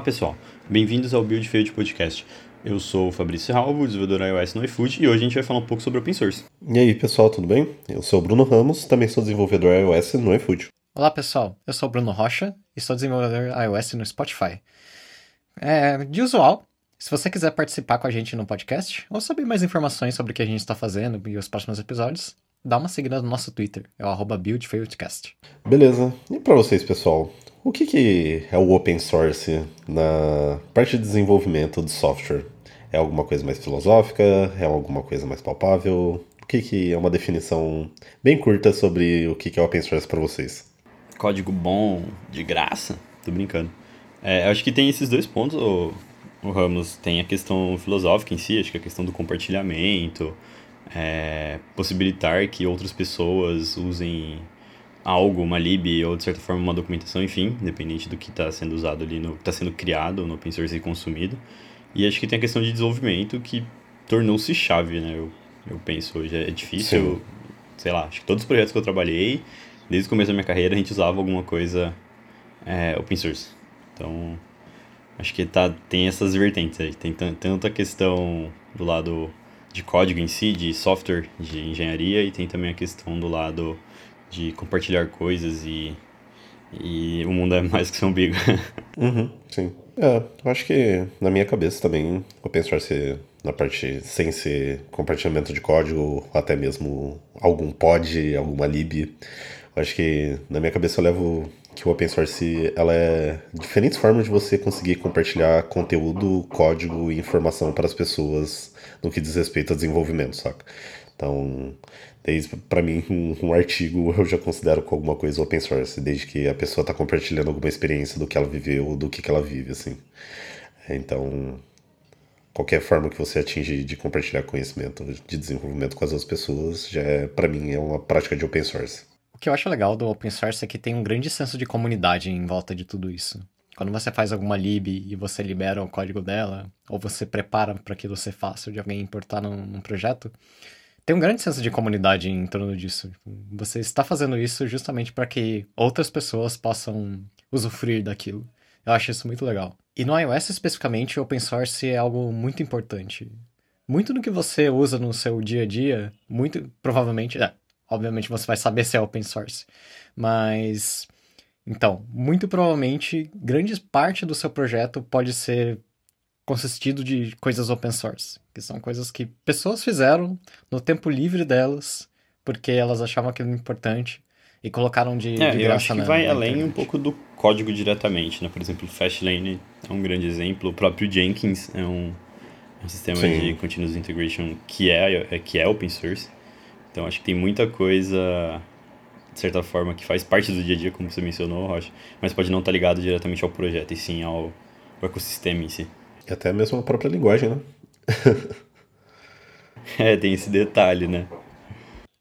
Olá pessoal, bem-vindos ao Build Field Podcast. Eu sou o Fabrício Ralvo, desenvolvedor iOS no iFood, e hoje a gente vai falar um pouco sobre Open Source. E aí pessoal, tudo bem? Eu sou o Bruno Ramos, também sou desenvolvedor iOS no iFood. Olá pessoal, eu sou o Bruno Rocha e sou desenvolvedor iOS no Spotify. É, de usual, se você quiser participar com a gente no podcast ou saber mais informações sobre o que a gente está fazendo e os próximos episódios, dá uma seguida no nosso Twitter, é o BuildFieldCast. Beleza, e para vocês pessoal, o que, que é o open source na parte de desenvolvimento de software? É alguma coisa mais filosófica? É alguma coisa mais palpável? O que, que é uma definição bem curta sobre o que, que é open source para vocês? Código bom, de graça? Tô brincando. É, acho que tem esses dois pontos, o, o Ramos. Tem a questão filosófica em si, acho que a questão do compartilhamento, é, possibilitar que outras pessoas usem algo, uma lib ou de certa forma uma documentação, enfim, independente do que está sendo usado ali, no está sendo criado no open source e consumido. E acho que tem a questão de desenvolvimento que tornou-se chave, né? Eu, eu penso hoje é difícil, Sim. sei lá, acho que todos os projetos que eu trabalhei, desde o começo da minha carreira, a gente usava alguma coisa é, open source. Então, acho que tá, tem essas vertentes aí. Tem tanto a questão do lado de código em si, de software, de engenharia, e tem também a questão do lado de compartilhar coisas e, e o mundo é mais que seu umbigo. uhum, sim. É, eu acho que na minha cabeça também open source na parte sem ser compartilhamento de código, até mesmo algum pod, alguma lib. Eu acho que na minha cabeça eu levo que o open source ela é diferentes formas de você conseguir compartilhar conteúdo, código e informação para as pessoas no que diz respeito a desenvolvimento, saca? Então, desde para mim um, um, artigo eu já considero como alguma coisa open source, desde que a pessoa está compartilhando alguma experiência do que ela viveu, do que, que ela vive, assim. Então, qualquer forma que você atinge de compartilhar conhecimento, de desenvolvimento com as outras pessoas, já é, para mim é uma prática de open source. O que eu acho legal do open source é que tem um grande senso de comunidade em volta de tudo isso. Quando você faz alguma lib e você libera o código dela, ou você prepara para aquilo ser fácil de alguém importar num, num projeto, tem um grande senso de comunidade em torno disso. Você está fazendo isso justamente para que outras pessoas possam usufruir daquilo. Eu acho isso muito legal. E no iOS especificamente, o open source é algo muito importante. Muito do que você usa no seu dia a dia, muito provavelmente, é, obviamente você vai saber se é open source, mas então, muito provavelmente, grande parte do seu projeto pode ser consistido de coisas open source, que são coisas que pessoas fizeram no tempo livre delas, porque elas achavam aquilo importante e colocaram de, é, de eu acho que vai na além um pouco do código diretamente, né? Por exemplo, Fastlane é um grande exemplo, o próprio Jenkins é um, um sistema Sim. de continuous integration que é, é, que é open source. Então acho que tem muita coisa de certa forma que faz parte do dia a dia, como você mencionou, Rocha, mas pode não estar ligado diretamente ao projeto e sim ao, ao ecossistema em si. E até mesmo a própria linguagem, né? é, tem esse detalhe, né?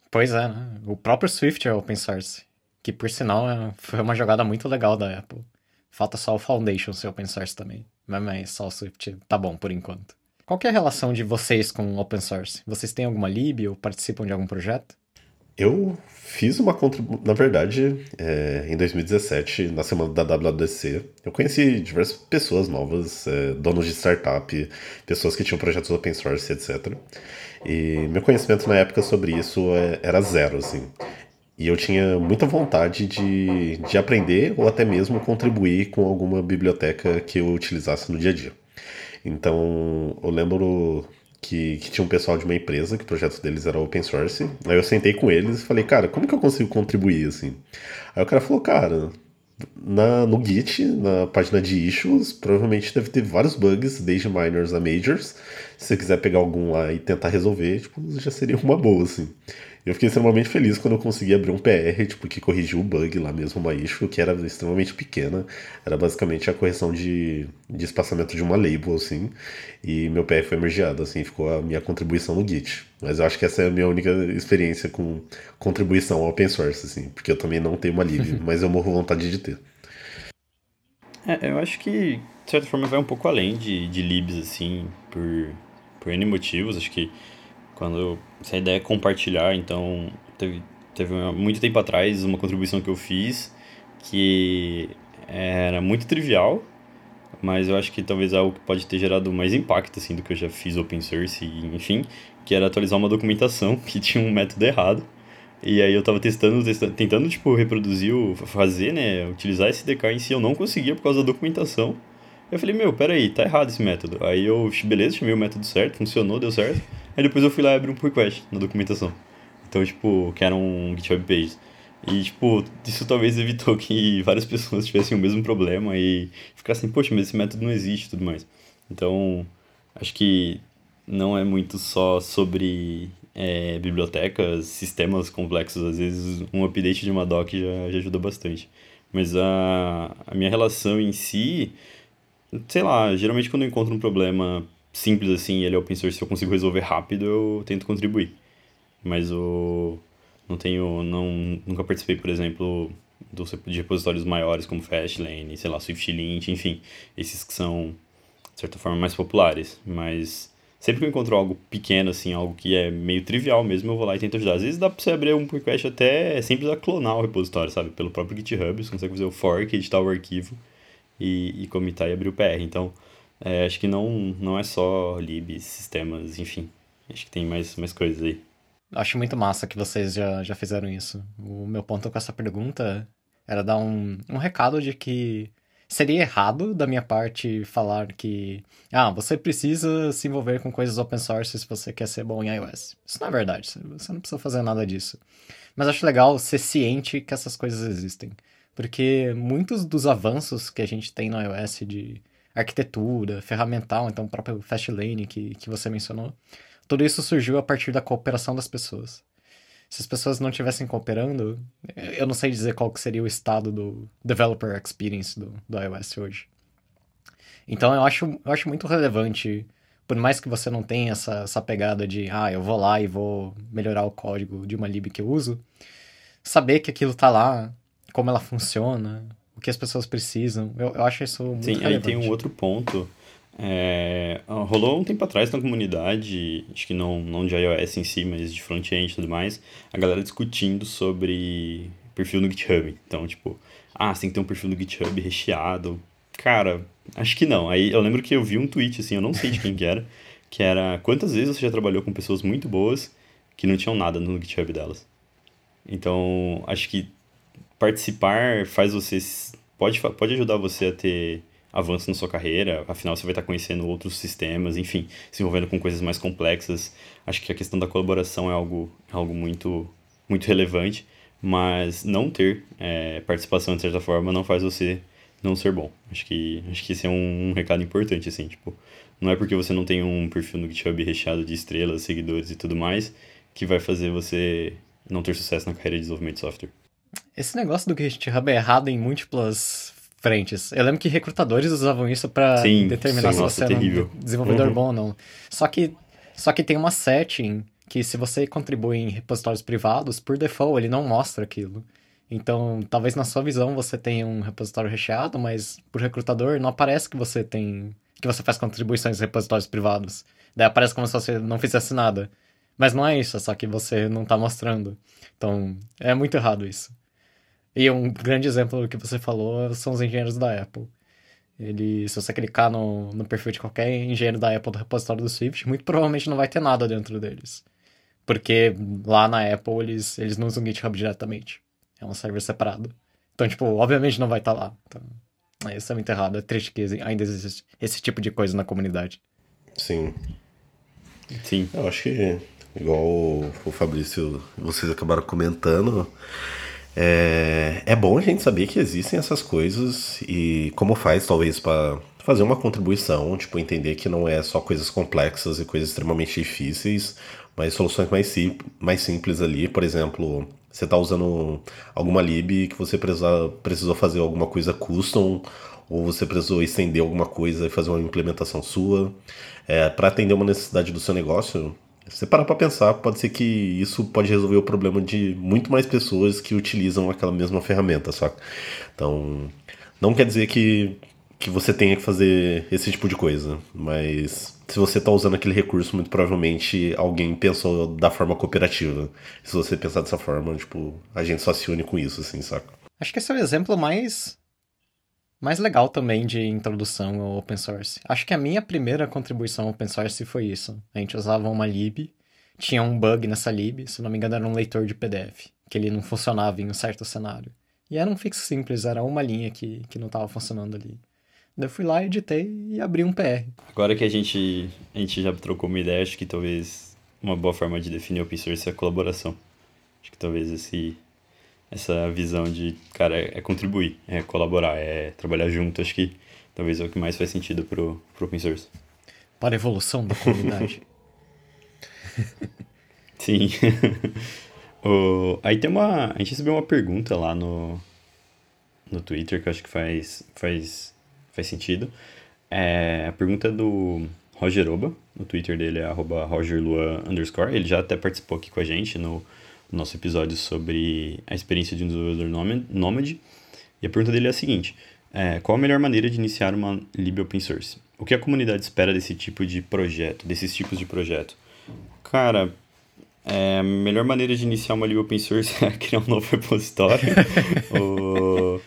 Pois é, né? O próprio Swift é open source. Que, por sinal, é, foi uma jogada muito legal da Apple. Falta só o Foundation ser open source também. Mas só o Swift tá bom por enquanto. Qual é a relação de vocês com open source? Vocês têm alguma lib ou participam de algum projeto? Eu fiz uma contribuição. Na verdade, é, em 2017, na semana da WWDC, eu conheci diversas pessoas novas, é, donos de startup, pessoas que tinham projetos open source, etc. E meu conhecimento na época sobre isso é, era zero, assim. E eu tinha muita vontade de, de aprender ou até mesmo contribuir com alguma biblioteca que eu utilizasse no dia a dia. Então, eu lembro que, que, tinha um pessoal de uma empresa que o projeto deles era open source. Aí eu sentei com eles e falei, cara, como que eu consigo contribuir assim? Aí o cara falou, cara, na, no Git, na página de issues, provavelmente deve ter vários bugs, desde minors a majors. Se você quiser pegar algum lá e tentar resolver, tipo, já seria uma boa, assim. Eu fiquei extremamente feliz quando eu consegui abrir um PR, tipo, que corrigiu o bug lá mesmo, uma issue, que era extremamente pequena. Era basicamente a correção de, de espaçamento de uma label, assim. E meu PR foi mergeado, assim, ficou a minha contribuição no Git. Mas eu acho que essa é a minha única experiência com contribuição ao open source, assim. Porque eu também não tenho uma lib, mas eu morro vontade de ter. É, eu acho que, de certa forma, vai um pouco além de, de libs, assim, por, por N motivos. Acho que quando essa ideia é compartilhar, então teve, teve muito tempo atrás uma contribuição que eu fiz que era muito trivial, mas eu acho que talvez algo que pode ter gerado mais impacto, assim, do que eu já fiz open source, enfim, que era atualizar uma documentação que tinha um método errado. E aí eu tava testando, testando tentando, tipo, reproduzir, o, fazer, né, utilizar esse DK em si, eu não conseguia por causa da documentação. Eu falei, meu, peraí, tá errado esse método. Aí eu, beleza, chamei o método certo, funcionou, deu certo. Aí depois eu fui lá e abri um pull request na documentação. Então, tipo, que era um GitHub page. E, tipo, isso talvez evitou que várias pessoas tivessem o mesem problema e ficassem, poxa, mas esse método não existe e tudo mais. Então, acho que não é muito só sobre é, bibliotecas, sistemas complexos. Às vezes, um update de uma doc já, já ajuda bastante. Mas a, a minha relação em si, sei lá, geralmente quando eu encontro um problema simples assim, ele é open source, se eu consigo resolver rápido, eu tento contribuir. Mas o não tenho não nunca participei, por exemplo, do, de repositórios maiores como Fastlane, sei lá, SwiftLint, enfim, esses que são de certa forma mais populares, mas sempre que eu encontro algo pequeno assim, algo que é meio trivial mesmo, eu vou lá e tento ajudar. Às vezes dá para você abrir um pull request até é simples a clonar o repositório, sabe? Pelo próprio GitHub, você consegue fazer o fork, editar o arquivo e, e comitar e abrir o PR. Então, é, acho que não, não é só lib, sistemas, enfim. Acho que tem mais, mais coisas aí. Acho muito massa que vocês já, já fizeram isso. O meu ponto com essa pergunta era dar um, um recado de que seria errado da minha parte falar que ah, você precisa se envolver com coisas open source se você quer ser bom em iOS. Isso não é verdade, você não precisa fazer nada disso. Mas acho legal ser ciente que essas coisas existem. Porque muitos dos avanços que a gente tem no iOS de arquitetura, ferramental, então o próprio Fastlane que, que você mencionou, tudo isso surgiu a partir da cooperação das pessoas. Se as pessoas não estivessem cooperando, eu não sei dizer qual que seria o estado do developer experience do, do iOS hoje. Então eu acho, eu acho muito relevante, por mais que você não tenha essa, essa pegada de, ah, eu vou lá e vou melhorar o código de uma lib que eu uso, saber que aquilo tá lá, como ela funciona, o que as pessoas precisam. Eu, eu acho isso muito Sim, relevante. aí tem um outro ponto. É, rolou um tempo atrás na comunidade, acho que não, não de iOS em si, mas de front-end e tudo mais, a galera discutindo sobre perfil no GitHub. Então, tipo, ah, você tem que ter um perfil no GitHub recheado. Cara, acho que não. Aí eu lembro que eu vi um tweet, assim, eu não sei de quem que era, que era quantas vezes você já trabalhou com pessoas muito boas que não tinham nada no GitHub delas. Então, acho que participar faz você. Pode, pode ajudar você a ter avanço na sua carreira, afinal você vai estar conhecendo outros sistemas, enfim, se envolvendo com coisas mais complexas. Acho que a questão da colaboração é algo, é algo muito, muito relevante, mas não ter é, participação de certa forma não faz você não ser bom. Acho que, acho que esse é um, um recado importante, assim, tipo, não é porque você não tem um perfil no GitHub recheado de estrelas, seguidores e tudo mais, que vai fazer você não ter sucesso na carreira de desenvolvimento de software. Esse negócio do GitHub é errado em múltiplas frentes. Eu lembro que recrutadores usavam isso para determinar sim, se você é um desenvolvedor uhum. bom ou não. Só que, só que tem uma setting que se você contribui em repositórios privados, por default ele não mostra aquilo. Então, talvez na sua visão você tenha um repositório recheado, mas por recrutador não aparece que você tem que você faz contribuições em repositórios privados. Daí aparece como se você não fizesse nada. Mas não é isso, é só que você não está mostrando. Então, é muito errado isso. E um grande exemplo do que você falou são os engenheiros da Apple. Ele, se você clicar no, no perfil de qualquer engenheiro da Apple do repositório do Swift, muito provavelmente não vai ter nada dentro deles. Porque lá na Apple eles, eles não usam GitHub diretamente. É um server separado. Então, tipo, obviamente não vai estar tá lá. Então, isso é muito errado. É triste que ainda existe esse tipo de coisa na comunidade. Sim. Sim. Eu acho que, igual o Fabrício, vocês acabaram comentando, é, é bom a gente saber que existem essas coisas e como faz, talvez, para fazer uma contribuição, tipo, entender que não é só coisas complexas e coisas extremamente difíceis, mas soluções mais, mais simples ali. Por exemplo, você está usando alguma lib que você precisa, precisou fazer alguma coisa custom ou você precisou estender alguma coisa e fazer uma implementação sua. É, para atender uma necessidade do seu negócio, se você parar para pensar, pode ser que isso pode resolver o problema de muito mais pessoas que utilizam aquela mesma ferramenta, saca? Então, não quer dizer que, que você tenha que fazer esse tipo de coisa, mas se você está usando aquele recurso, muito provavelmente alguém pensou da forma cooperativa. Se você pensar dessa forma, tipo, a gente só se une com isso, assim, saca? Acho que esse é o exemplo mais mais legal também de introdução ao open source. Acho que a minha primeira contribuição ao open source foi isso. A gente usava uma lib, tinha um bug nessa lib, se não me engano era um leitor de PDF, que ele não funcionava em um certo cenário. E era um fix simples, era uma linha que, que não estava funcionando ali. Daí eu fui lá, editei e abri um PR. Agora que a gente, a gente já trocou uma ideia, acho que talvez uma boa forma de definir open source é a colaboração. Acho que talvez esse, essa visão de, cara, é, é, contribuir, é colaborar, é trabalhar junto, acho que talvez é o que mais faz sentido pro, pro open source. Para a evolução da comunidade. Sim. o, aí tem uma. A gente recebeu uma pergunta lá no, no Twitter que eu acho que faz, faz, faz sentido. É, a pergunta é do Roger Oba, o Twitter dele é rogerlua underscore. Ele já até participou aqui com a gente no nosso episódio sobre a experiência de um desenvolvedor nômade. E a pergunta dele é a seguinte: é, qual a melhor maneira de iniciar uma lib open source? O que a comunidade espera desse tipo de projeto, desses tipos de projeto? Cara, é, a melhor maneira de iniciar uma lib open source é criar um novo repositório. o...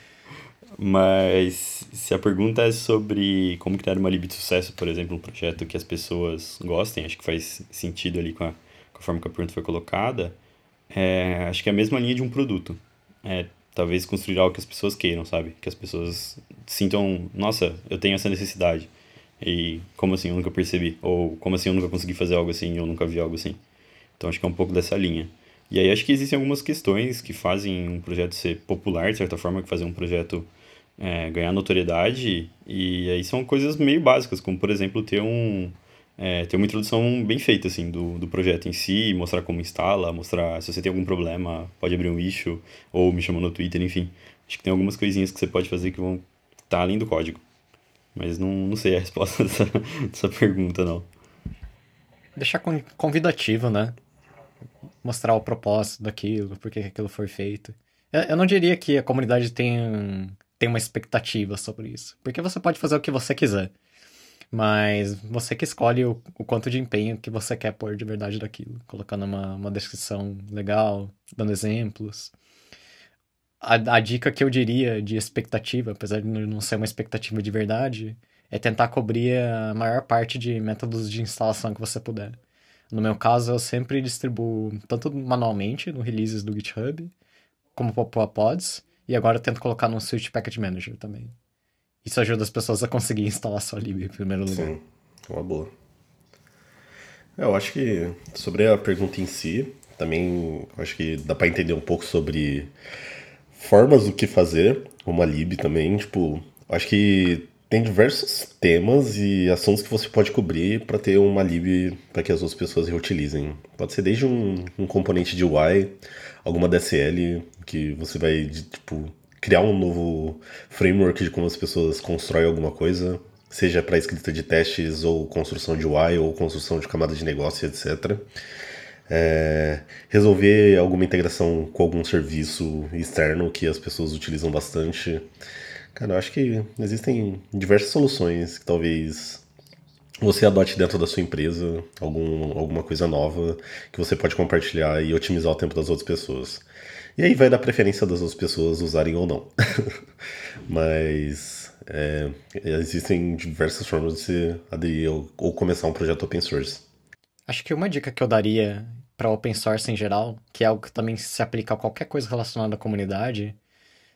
Mas se a pergunta é sobre como criar uma lib de sucesso, por exemplo, um projeto que as pessoas gostem, acho que faz sentido ali com a, com a forma que a pergunta foi colocada, é, acho que é a mesma linha de um produto. É, talvez construir algo que as pessoas queiram, sabe? Que as pessoas sintam, nossa, eu tenho essa necessidade. E como assim eu nunca percebi? Ou como assim eu nunca consegui fazer algo assim? Eu nunca vi algo assim? Então acho que é um pouco dessa linha. E aí acho que existem algumas questões que fazem um projeto ser popular, de certa forma, que fazem um projeto é, ganhar notoriedade. E aí são coisas meio básicas, como por exemplo ter um, é, ter uma introdução bem feita, assim, do, do projeto em si, mostrar como instala, mostrar se você tem algum problema, pode abrir um issue, ou me chamar no Twitter, enfim. Acho que tem algumas coisinhas que você pode fazer que vão estar tá além do código. Mas não, não sei a resposta dessa, dessa pergunta, não. Deixar convidativo, né? Mostrar o propósito daquilo, por que aquilo foi feito. Eu não diria que a comunidade tem, tem uma expectativa sobre isso. Porque você pode fazer o que você quiser. Mas você que escolhe o, o, quanto de empenho que você quer pôr de verdade daquilo. Colocando uma, uma descrição legal, dando exemplos. A, a dica que eu diria de expectativa, apesar de não ser uma expectativa de verdade, é tentar cobrir a maior parte de métodos de instalação que você puder. No meu caso, eu sempre distribuo tanto manualmente no releases do GitHub, como pop-up pods, e agora eu tento colocar no Switch Package Manager também. Isso ajuda as pessoas a conseguir instalar sua lib em primeiro lugar. Sim, uma boa. É, eu acho que sobre a pergunta em si, também acho que dá para entender um pouco sobre formas do que fazer uma lib também. Tipo, acho que tem diversos temas e assuntos que você pode cobrir para ter uma lib para que as outras pessoas reutilizem. Pode ser desde um, um componente de UI, alguma DSL que você vai tipo criar um novo framework de como as pessoas constroem alguma coisa, seja para escrita de testes ou construção de UI ou construção de camada de negócio, etc. É, resolver alguma integração com algum serviço externo que as pessoas utilizam bastante. Cara, eu acho que existem diversas soluções que talvez você adote dentro da sua empresa, algum, alguma coisa nova que você pode compartilhar e otimizar o tempo das outras pessoas. E aí vai da preferência das outras pessoas usarem ou não. Mas é, existem diversas formas de se aderir ou, ou começar um projeto open source. Acho que uma dica que eu daria para open source em geral, que é algo que também se aplica a qualquer coisa relacionada à comunidade,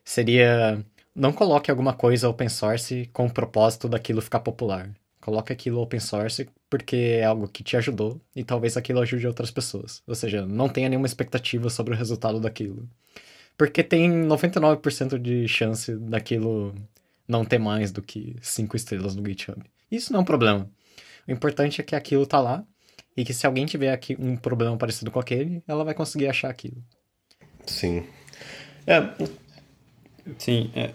seria não coloque alguma coisa open source com o propósito daquilo ficar popular. Coloque aquilo open source porque é algo que te ajudou e talvez aquilo ajude outras pessoas. Ou seja, não tenha nenhuma expectativa sobre o resultado daquilo. Porque tem 99% de chance daquilo não ter mais do que 5 estrelas no GitHub. Isso não é um problema. O importante é que aquilo tá lá e que se alguém tiver aqui um problema parecido com aquele, ela vai conseguir achar aquilo. Sim. É. Sim, é.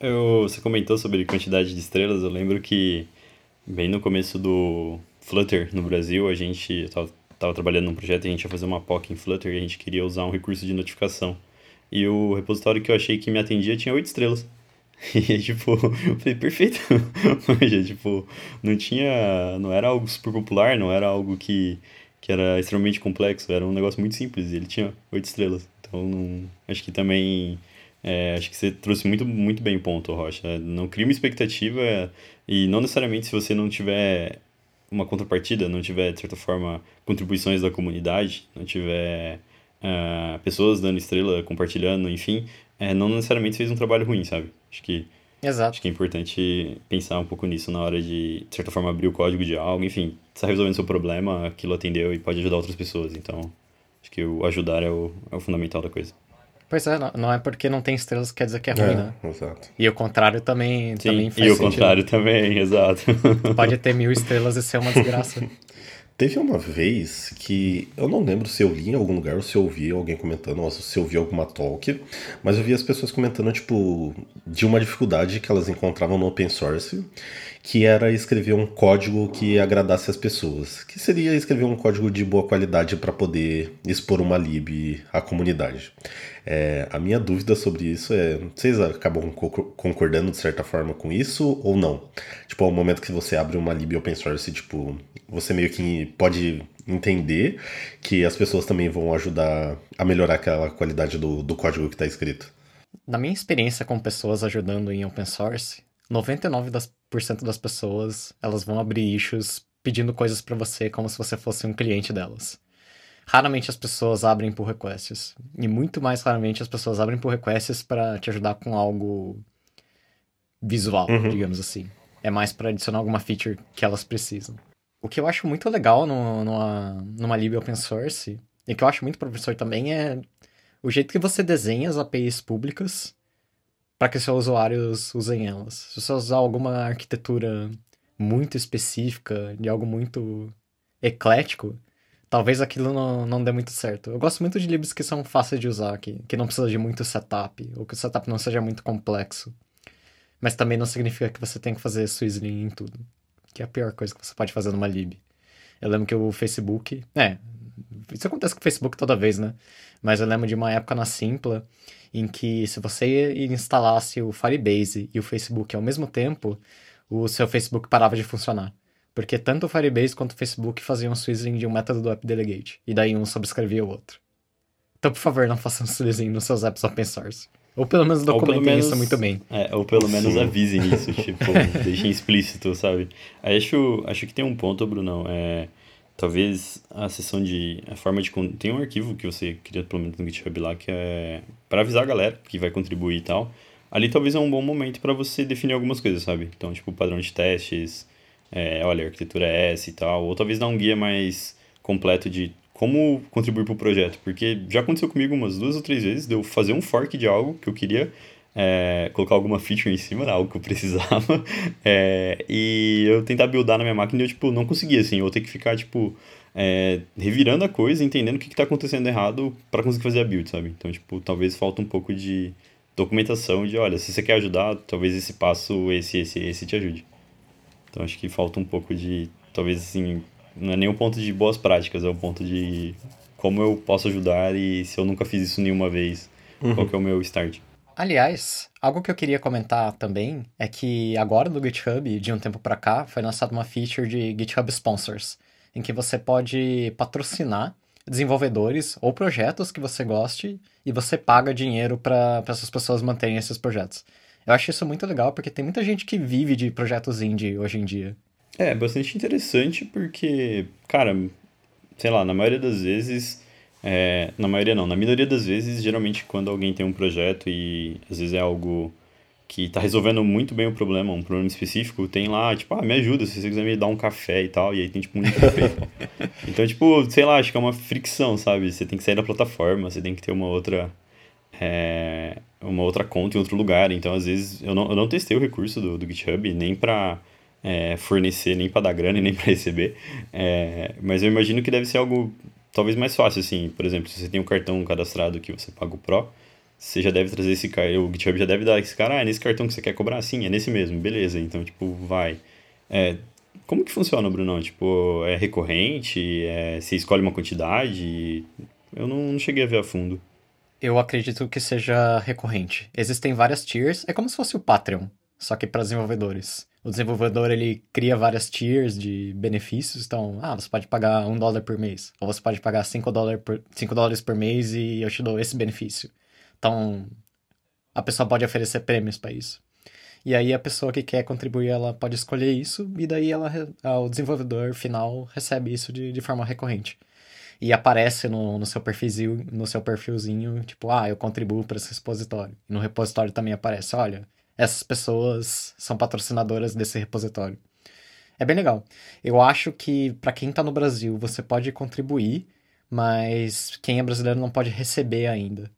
Eu, você comentou sobre quantidade de estrelas, eu lembro que Bem no começo do Flutter no Brasil, a gente estava tava trabalhando num projeto e a gente ia fazer uma POC em Flutter e a gente queria usar um recurso de notificação. E o repositório que eu achei que me atendia tinha oito estrelas. E tipo, eu falei, perfeito. Mas, tipo, não tinha. Não era algo super popular, não era algo que, que era extremamente complexo, era um negócio muito simples e ele tinha oito estrelas. Então, não, acho que também É, acho que você trouxe muito, muito bem o ponto, Rocha. Não cria uma expectativa e não necessariamente se você não tiver uma contrapartida, não tiver, de certa forma, contribuições da comunidade, não tiver uh, pessoas dando estrela, compartilhando, enfim, é, não necessariamente fez um trabalho ruim, sabe? Acho que, Exato. acho que é importante pensar um pouco nisso na hora de, de certa forma, abrir o código de algo, enfim, está resolvendo seu problema, aquilo atendeu e pode ajudar outras pessoas, então acho que o ajudar é o, é o fundamental da coisa. Pois é, não, não é porque não tem estrelas que quer dizer que é ruim, É, né? exato. E o contrário também, Sim, também faz e o sentido. contrário também, exato. Pode ter mil estrelas e ser uma desgraça. Teve uma vez que eu não lembro se eu li em algum lugar ou se eu ouvi alguém comentando, ou se eu vi alguma talk, mas eu vi as pessoas comentando, tipo, de uma dificuldade que elas encontravam no open source, que era escrever um código que agradasse as pessoas. Que seria escrever um código de boa qualidade para poder expor uma lib à comunidade. É, a minha dúvida sobre isso é: vocês acabam co- concordando de certa forma com isso ou não? Tipo, ao momento que você abre uma lib open source, tipo, você meio que pode entender que as pessoas também vão ajudar a melhorar aquela qualidade do, do código que está escrito. Na minha experiência com pessoas ajudando em open source, 99% das, por cento das pessoas elas vão abrir issues pedindo coisas pra você como se você fosse um cliente delas. Raramente as pessoas abrem por requests. E muito mais raramente as pessoas abrem por requests pra te ajudar com algo visual, Uhum. digamos assim. É mais pra adicionar alguma feature que elas precisam. O que eu acho muito legal no, numa, numa lib open source, e que eu acho muito professor também, é o jeito que você desenha as APIs públicas para que seus usuários usem elas. Se você usar alguma arquitetura muito específica, de algo muito eclético, talvez aquilo não, não dê muito certo. Eu gosto muito de libs que são fáceis de usar, que, que não precisa de muito setup, ou que o setup não seja muito complexo. Mas também não significa que você tem que fazer Swizzling em tudo, que é a pior coisa que você pode fazer numa lib. Eu lembro que o Facebook. É, isso acontece com o Facebook toda vez, né? Mas eu lembro de uma época na Simpla em que se você instalasse o Firebase e o Facebook ao mesmo tempo, o seu Facebook parava de funcionar. Porque tanto o Firebase quanto o Facebook faziam swizzling de um método do AppDelegate. E daí um subscrevia o outro. Então, por favor, não façam swizzling nos seus apps open source. Ou pelo menos Ou pelo documentem menos- isso muito bem. É, ou pelo menos Sim. avisem isso, tipo, deixem explícito, sabe? Acho, acho que tem um ponto, Brunão, é... Talvez a sessão de... A forma de... Tem um arquivo que você cria, pelo menos no GitHub lá, que é... para avisar a galera que vai contribuir e tal. Ali talvez é um bom momento para você definir algumas coisas, sabe? Então, tipo, padrão de testes, é, olha, a arquitetura é essa e tal. Ou talvez dar um guia mais completo de como contribuir para o projeto. Porque já aconteceu comigo umas duas ou três vezes de eu fazer um fork de algo que eu queria é, colocar alguma feature em cima, né, algo que eu precisava, é, e eu tentar buildar na minha máquina e eu, tipo, não conseguia, assim, eu vou ter que ficar, tipo, é, revirando a coisa, entendendo o que, que tá acontecendo errado para conseguir fazer a build, sabe? Então, tipo, talvez falta um pouco de documentação de, olha, se você quer ajudar, talvez esse passo, esse, esse, esse te ajude. Então, acho que falta um pouco de, talvez, assim, não é nem um ponto de boas práticas, é um ponto de como eu posso ajudar e se eu nunca fiz isso nenhuma vez, qual que é o meu start. Aliás, algo que eu queria comentar também é que agora no GitHub, de um tempo pra cá, foi lançada uma feature de GitHub Sponsors, em que você pode patrocinar desenvolvedores ou projetos que você goste e você paga dinheiro para essas pessoas manterem esses projetos. Eu acho isso muito legal porque tem muita gente que vive de projetos indie hoje em dia. É, bastante interessante porque, cara, sei lá, na maioria das vezes, é, na maioria não, na minoria das vezes, geralmente quando alguém tem um projeto e às vezes é algo que tá resolvendo muito bem o problema, um problema específico, tem lá, tipo, ah, me ajuda, se você quiser me dar um café e tal, e aí tem, tipo, um perfeito. Então, tipo, sei lá, acho que é uma fricção, sabe? Você tem que sair da plataforma, você tem que ter uma outra, é, uma outra conta em outro lugar. Então, às vezes, eu não, eu não testei o recurso do, do GitHub, nem pra é, fornecer, nem pra dar grana nem pra receber. É, mas eu imagino que deve ser algo talvez mais fácil, assim. Por exemplo, se você tem um cartão cadastrado que você paga o Pro, você já deve trazer esse cara, o GitHub já deve dar esse cara, ah, é nesse cartão que você quer cobrar? Sim, é nesse mesmo, beleza. Então, tipo, vai. É, como que funciona, Bruno? Tipo, é recorrente? É, você escolhe uma quantidade? Eu não, não cheguei a ver a fundo. Eu acredito que seja recorrente. Existem várias tiers, é como se fosse o Patreon, só que para desenvolvedores. O desenvolvedor ele cria várias tiers de benefícios, então, ah, você pode pagar um dólar por mês, ou você pode pagar 5 dólares por, 5 dólares por mês e eu te dou esse benefício. Então, a pessoa pode oferecer prêmios para isso. E aí a pessoa que quer contribuir, ela pode escolher isso, e daí ela, o desenvolvedor final recebe isso de, de forma recorrente. E aparece no, no, seu perfilzinho, no seu perfilzinho, tipo, ah, eu contribuo para esse repositório. E no repositório também aparece, olha, essas pessoas são patrocinadoras desse repositório. É bem legal. Eu acho que para quem tá no Brasil, você pode contribuir, mas quem é brasileiro não pode receber ainda.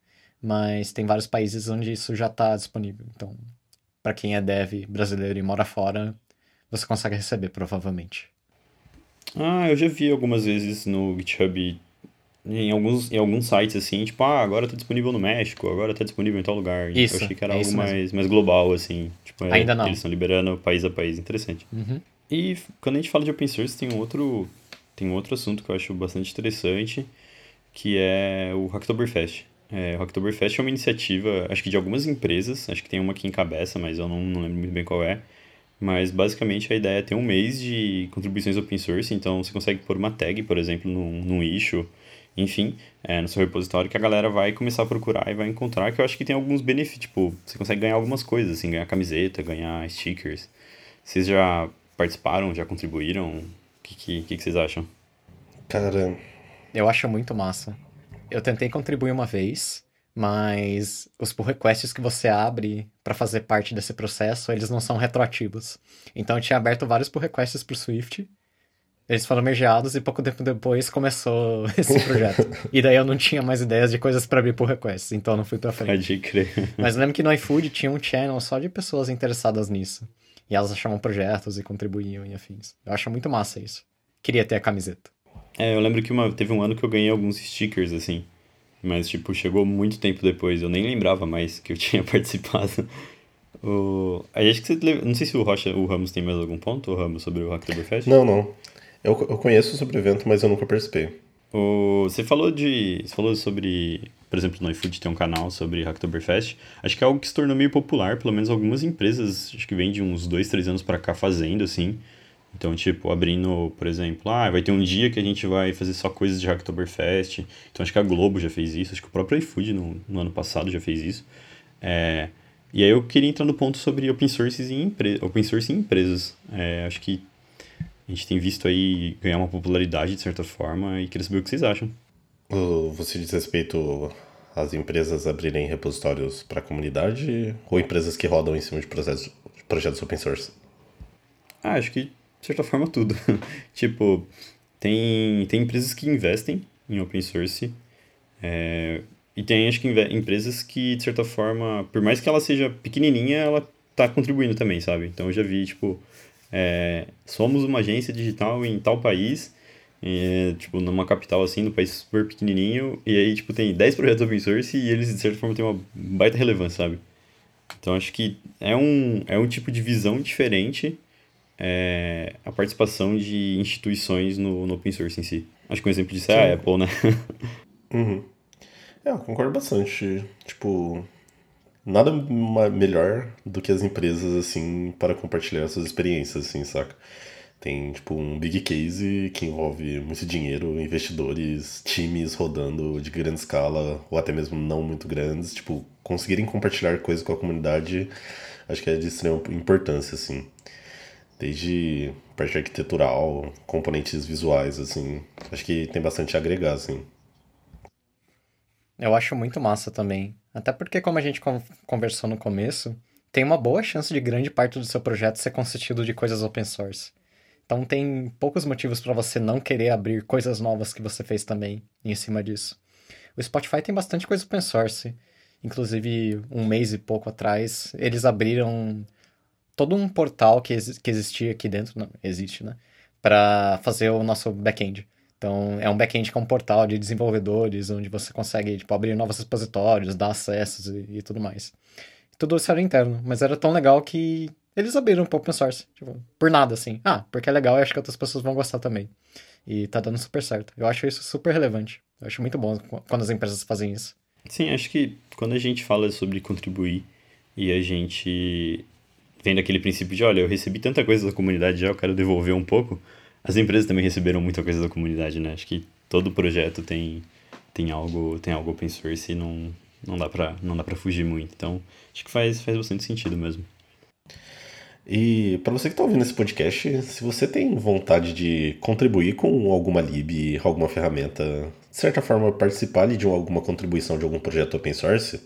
Mas tem vários países onde isso já está disponível. Então, para quem é dev brasileiro e mora fora, você consegue receber provavelmente. Ah, eu já vi algumas vezes no GitHub em alguns, em alguns sites assim, tipo, ah, agora tá disponível no México, agora tá disponível em tal lugar. Isso, eu achei que era é algo mais, mais global, assim. Tipo, é, Ainda não. Eles estão liberando país a país, interessante. Uhum. E quando a gente fala de open source, tem um outro, tem um outro assunto que eu acho bastante interessante, que é o Hacktoberfest. É, o Hacktoberfest é uma iniciativa, acho que de algumas empresas, acho que tem uma que encabeça, mas eu não, não lembro muito bem qual é. Mas basicamente a ideia é ter um mês de contribuições open source, então você consegue pôr uma tag, por exemplo, num, num issue, enfim, é, no seu repositório que a galera vai começar a procurar e vai encontrar, que eu acho que tem alguns benefícios, tipo, você consegue ganhar algumas coisas, assim, ganhar camiseta, ganhar stickers. Vocês já participaram, já contribuíram? O que, que, que, que vocês acham? Cara... Eu acho muito massa. Eu tentei contribuir uma vez, mas os pull requests que você abre para fazer parte desse processo, eles não são retroativos. Então eu tinha aberto vários pull requests pro Swift, eles foram mergeados e pouco tempo depois começou esse projeto. e daí eu não tinha mais ideias de coisas para abrir pull requests, então eu não fui pra frente. Pode crer. Mas eu lembro que no iFood tinha um channel só de pessoas interessadas nisso. E elas achavam projetos e contribuíam e afins. Eu acho muito massa isso. Queria ter a camiseta. É, eu lembro que uma, teve um ano que eu ganhei alguns stickers, assim. Mas, tipo, chegou muito tempo depois. Eu nem lembrava mais que eu tinha participado. O... Aí acho que você... Não sei se o Rocha, o Ramos tem mais algum ponto, o Ramos, sobre o Hacktoberfest? Não, não. Eu, eu conheço sobre o evento, mas eu nunca participei. O... Você falou de... Você falou sobre... Por exemplo, no iFood tem um canal sobre Hacktoberfest. Acho que é algo que se tornou meio popular, pelo menos algumas empresas, acho que vem de uns dois, três anos para cá fazendo, assim. Então, tipo, abrindo, por exemplo, ah, vai ter um dia que a gente vai fazer só coisas de Hacktoberfest. Então, acho que a Globo já fez isso, acho que o próprio iFood no, no ano passado já fez isso. É, e aí eu queria entrar no ponto sobre open source em, empre open source em empresas. É, acho que a gente tem visto aí ganhar uma popularidade de certa forma e queria saber o que vocês acham. Você diz respeito às empresas abrirem repositórios para a comunidade ou empresas que rodam em cima de projetos, projetos open source? Ah, acho que de certa forma, tudo. tipo, tem, tem empresas que investem em open source é, e tem, acho que, empresas que, de certa forma, por mais que ela seja pequenininha, ela tá contribuindo também, sabe? Então, eu já vi, tipo, é, somos uma agência digital em tal país, é, tipo, numa capital assim, num país super pequenininho, e aí, tipo, tem 10 projetos open source e eles, de certa forma, têm uma baita relevância, sabe? Então, acho que é um, é um tipo de visão diferente é, a participação de instituições no, no open source em si. Acho que um exemplo disso é a Apple, né? uhum. É, eu concordo bastante. Tipo, nada melhor do que as empresas, assim, para compartilhar suas experiências, assim, saca? Tem, tipo, um big case que envolve muito dinheiro, investidores, times rodando de grande escala, ou até mesmo não muito grandes. Tipo, conseguirem compartilhar coisas com a comunidade, acho que é de extrema importância, assim desde parte arquitetural, componentes visuais, assim. Acho que tem bastante a agregar, assim. Eu acho muito massa também. Até porque, como a gente conversou no começo, tem uma boa chance de grande parte do seu projeto ser consistido de coisas open source. Então tem poucos motivos para você não querer abrir coisas novas que você fez também em cima disso. O Spotify tem bastante coisa open source. Inclusive, um mês e pouco atrás, eles abriram todo um portal que, ex que existia aqui dentro, não, existe, né? Para fazer o nosso back-end. Então, é um back-end que é um portal de desenvolvedores, onde você consegue tipo, abrir novos repositórios, dar acessos e, e tudo mais. Tudo isso era interno, mas era tão legal que eles abriram para open source. Tipo, por nada, assim. Ah, porque é legal e acho que outras pessoas vão gostar também. E tá dando super certo. Eu acho isso super relevante. Eu acho muito bom quando as empresas fazem isso. Sim, acho que quando a gente fala sobre contribuir e a gente vem daquele princípio de, olha, eu recebi tanta coisa da comunidade já, eu quero devolver um pouco. As empresas também receberam muita coisa da comunidade, né? Acho que todo projeto tem, tem algo tem algo open source e não, Não dá pra, não dá pra fugir muito. Então, acho que faz, faz bastante sentido mesmo. E para você que está ouvindo esse podcast, se você tem vontade de contribuir com alguma lib, alguma ferramenta, de certa forma participar de alguma contribuição de algum projeto open source,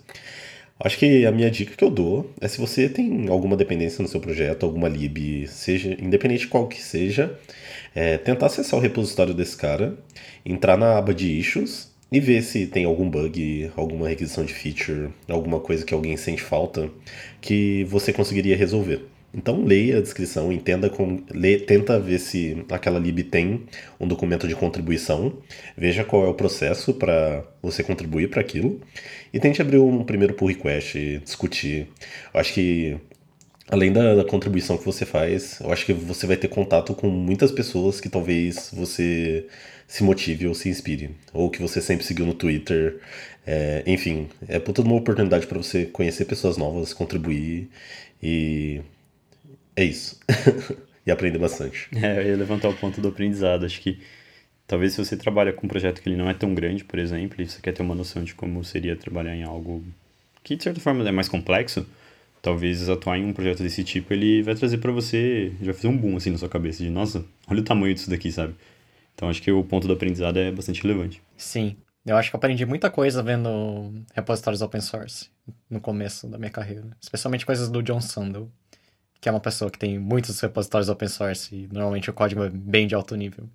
acho que a minha dica que eu dou é se você tem alguma dependência no seu projeto, alguma lib, seja independente de qual que seja, é, tentar acessar o repositório desse cara, entrar na aba de issues e ver se tem algum bug, alguma requisição de feature, alguma coisa que alguém sente falta que você conseguiria resolver. Então leia a descrição, entenda lê, tenta ver se aquela lib tem um documento de contribuição, veja qual é o processo para você contribuir para aquilo e tente abrir um primeiro pull request, discutir. Eu acho que além da, da, contribuição que você faz, eu acho que você vai ter contato com muitas pessoas que talvez você se motive ou se inspire, ou que você sempre seguiu no Twitter. É, enfim, é toda uma oportunidade para você conhecer pessoas novas, contribuir e é isso. e aprender bastante. É, eu ia levantar o ponto do aprendizado. Acho que talvez se você trabalha com um projeto que ele não é tão grande, por exemplo, e você quer ter uma noção de como seria trabalhar em algo que de certa forma é mais complexo, talvez atuar em um projeto desse tipo, ele vai trazer para você, vai fazer um boom assim na sua cabeça de, nossa, olha o tamanho disso daqui, sabe? Então acho que o ponto do aprendizado é bastante relevante. Sim. Eu acho que eu aprendi muita coisa vendo repositórios open source no começo da minha carreira, especialmente coisas do John Sandel que é uma pessoa que tem muitos repositórios open source e normalmente o código é bem de alto nível.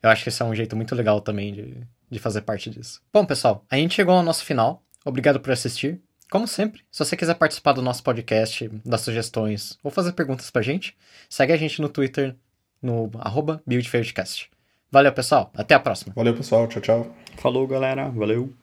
Eu acho que esse é um jeito muito legal também de, de fazer parte disso. Bom, pessoal, a gente chegou ao nosso final. Obrigado por assistir. Como sempre, se você quiser participar do nosso podcast, das sugestões ou fazer perguntas pra gente, segue a gente no Twitter no arroba. Valeu, pessoal. Até a próxima. Valeu, pessoal. Tchau, tchau. Falou, galera. Valeu.